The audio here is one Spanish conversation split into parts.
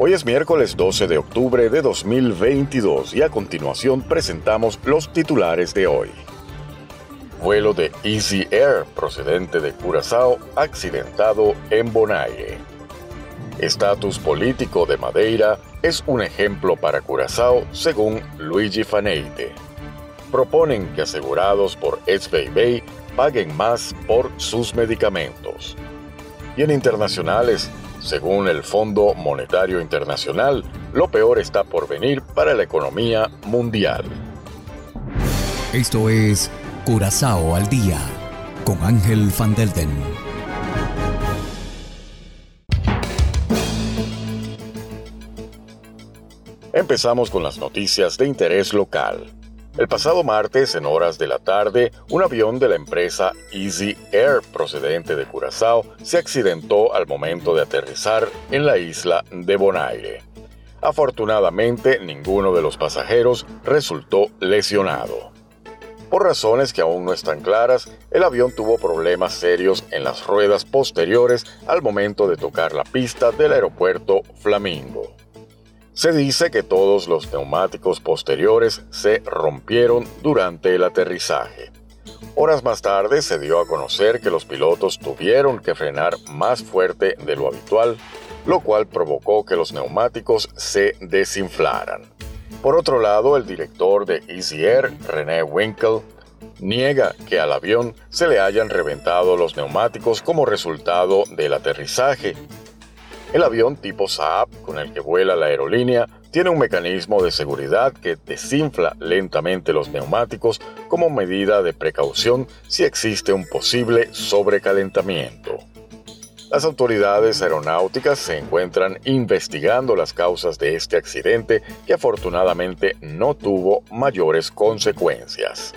Hoy es miércoles 12 de octubre de 2022 y a continuación presentamos los titulares de hoy. Vuelo de Easy Air procedente de Curazao accidentado en Bonaire. Estatus político de Madeira es un ejemplo para Curazao según Luigi Faneite. Proponen que asegurados por SBB paguen más por sus medicamentos. Y en internacionales, según el Fondo Monetario Internacional, lo peor está por venir para la economía mundial. Esto es Curazao al Día con Ángel Van Delden. Empezamos con las noticias de interés local. El pasado martes, en horas de la tarde, un avión de la empresa Easy Air procedente de Curazao se accidentó al momento de aterrizar en la isla de Bonaire. Afortunadamente, ninguno de los pasajeros resultó lesionado. Por razones que aún no están claras, el avión tuvo problemas serios en las ruedas posteriores al momento de tocar la pista del aeropuerto Flamingo. Se dice que todos los neumáticos posteriores se rompieron durante el aterrizaje. Horas más tarde se dio a conocer que los pilotos tuvieron que frenar más fuerte de lo habitual, lo cual provocó que los neumáticos se desinflaran. Por otro lado, el director de Easy Air, René Winkle, niega que al avión se le hayan reventado los neumáticos como resultado del aterrizaje el avión tipo Saab con el que vuela la aerolínea tiene un mecanismo de seguridad que desinfla lentamente los neumáticos como medida de precaución si existe un posible sobrecalentamiento. Las autoridades aeronáuticas se encuentran investigando las causas de este accidente que afortunadamente no tuvo mayores consecuencias.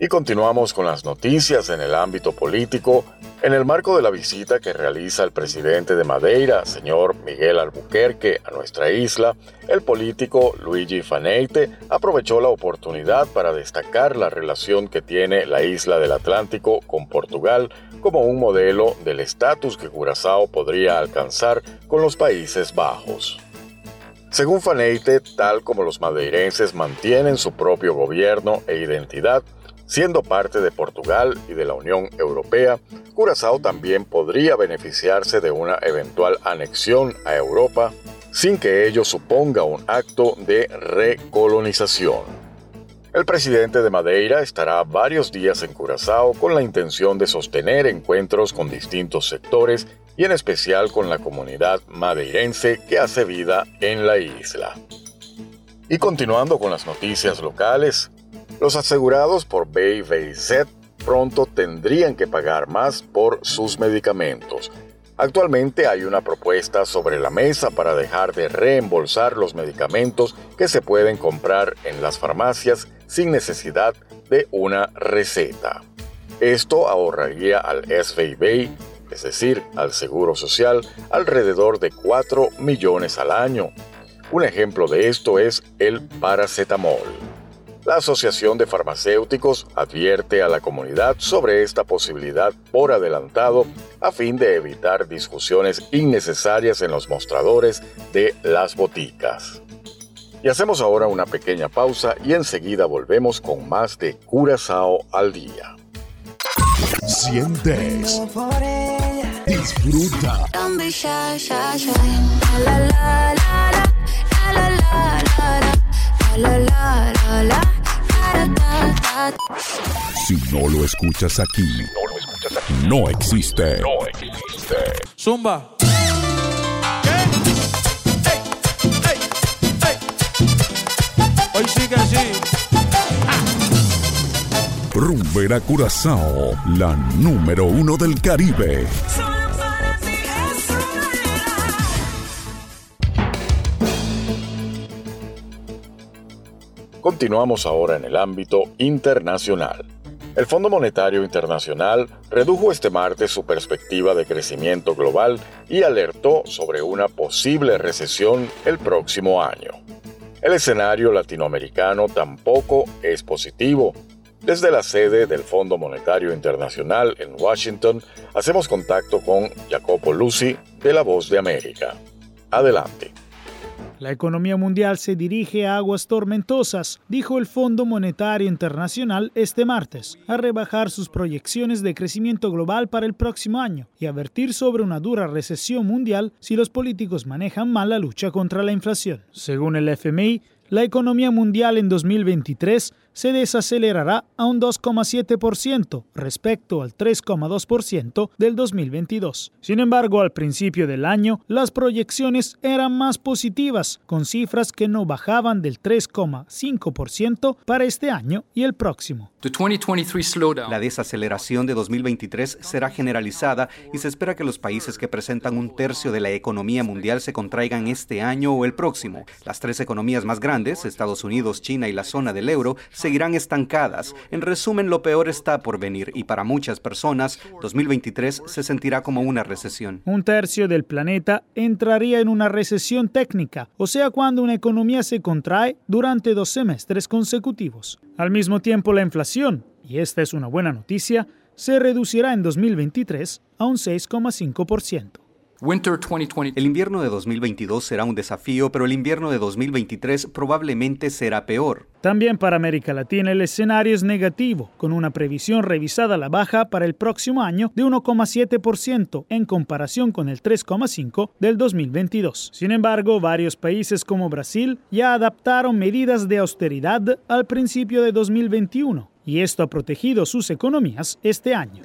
Y continuamos con las noticias en el ámbito político en el marco de la visita que realiza el presidente de Madeira, señor Miguel Albuquerque, a nuestra isla, el político Luigi Faneite aprovechó la oportunidad para destacar la relación que tiene la isla del Atlántico con Portugal como un modelo del estatus que Curazao podría alcanzar con los Países Bajos. Según Faneite, tal como los madeirenses mantienen su propio gobierno e identidad, Siendo parte de Portugal y de la Unión Europea, Curazao también podría beneficiarse de una eventual anexión a Europa sin que ello suponga un acto de recolonización. El presidente de Madeira estará varios días en Curazao con la intención de sostener encuentros con distintos sectores y en especial con la comunidad madeirense que hace vida en la isla. Y continuando con las noticias locales, los asegurados por BayVZ pronto tendrían que pagar más por sus medicamentos. Actualmente hay una propuesta sobre la mesa para dejar de reembolsar los medicamentos que se pueden comprar en las farmacias sin necesidad de una receta. Esto ahorraría al SVB, es decir, al Seguro Social, alrededor de 4 millones al año. Un ejemplo de esto es el paracetamol. La Asociación de Farmacéuticos advierte a la comunidad sobre esta posibilidad por adelantado a fin de evitar discusiones innecesarias en los mostradores de las boticas. Y hacemos ahora una pequeña pausa y enseguida volvemos con más de Curazao al día. Sientes. Disfruta. Si no lo escuchas aquí, no existe. No existe. Zumba. Hoy sigue así. Rumbera Curazao, la número uno del Caribe. Continuamos ahora en el ámbito internacional. El Fondo Monetario Internacional redujo este martes su perspectiva de crecimiento global y alertó sobre una posible recesión el próximo año. El escenario latinoamericano tampoco es positivo. Desde la sede del Fondo Monetario Internacional en Washington, hacemos contacto con Jacopo Lucy de La Voz de América. Adelante. La economía mundial se dirige a aguas tormentosas, dijo el Fondo Monetario Internacional este martes, a rebajar sus proyecciones de crecimiento global para el próximo año y advertir sobre una dura recesión mundial si los políticos manejan mal la lucha contra la inflación. Según el FMI, la economía mundial en 2023 se desacelerará a un 2,7% respecto al 3,2% del 2022. Sin embargo, al principio del año, las proyecciones eran más positivas, con cifras que no bajaban del 3,5% para este año y el próximo. La desaceleración de 2023 será generalizada y se espera que los países que presentan un tercio de la economía mundial se contraigan este año o el próximo. Las tres economías más grandes, Estados Unidos, China y la zona del euro, seguirán estancadas. En resumen, lo peor está por venir y para muchas personas, 2023 se sentirá como una recesión. Un tercio del planeta entraría en una recesión técnica, o sea, cuando una economía se contrae durante dos semestres consecutivos. Al mismo tiempo, la inflación, y esta es una buena noticia, se reducirá en 2023 a un 6,5%. El invierno de 2022 será un desafío, pero el invierno de 2023 probablemente será peor. También para América Latina el escenario es negativo, con una previsión revisada a la baja para el próximo año de 1,7% en comparación con el 3,5% del 2022. Sin embargo, varios países como Brasil ya adaptaron medidas de austeridad al principio de 2021 y esto ha protegido sus economías este año.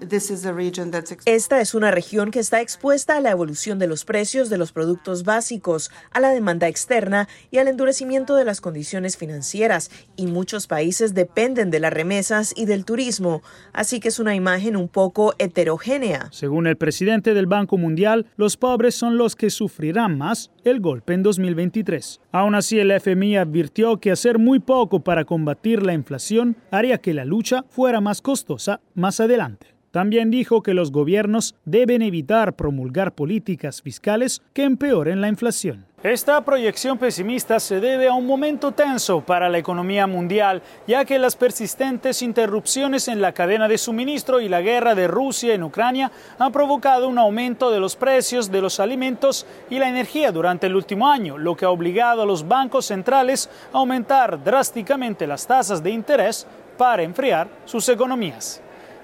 Esta es una región que está expuesta a la evolución de los precios de los productos básicos, a la demanda externa y al endurecimiento de las condiciones financieras, y muchos países dependen de las remesas y del turismo, así que es una imagen un poco heterogénea. Según el presidente del Banco Mundial, los pobres son los que sufrirán más el golpe en 2023. Aún así, el FMI advirtió que hacer muy poco para combatir la inflación haría que la lucha fuera más costosa más adelante. También dijo que los gobiernos deben evitar promulgar políticas fiscales que empeoren la inflación. Esta proyección pesimista se debe a un momento tenso para la economía mundial, ya que las persistentes interrupciones en la cadena de suministro y la guerra de Rusia en Ucrania han provocado un aumento de los precios de los alimentos y la energía durante el último año, lo que ha obligado a los bancos centrales a aumentar drásticamente las tasas de interés para enfriar sus economías.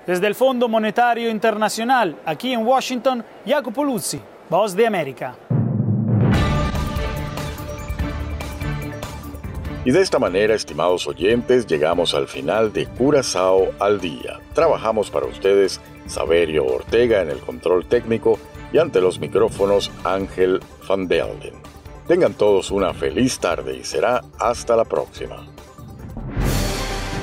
Desde el Fondo Monetario Internacional, aquí en Washington, Jacopo Luzzi, Voz de América. Y de esta manera, estimados oyentes, llegamos al final de Curazao al día. Trabajamos para ustedes Saverio Ortega en el control técnico y ante los micrófonos Ángel Van Delden. Tengan todos una feliz tarde y será hasta la próxima.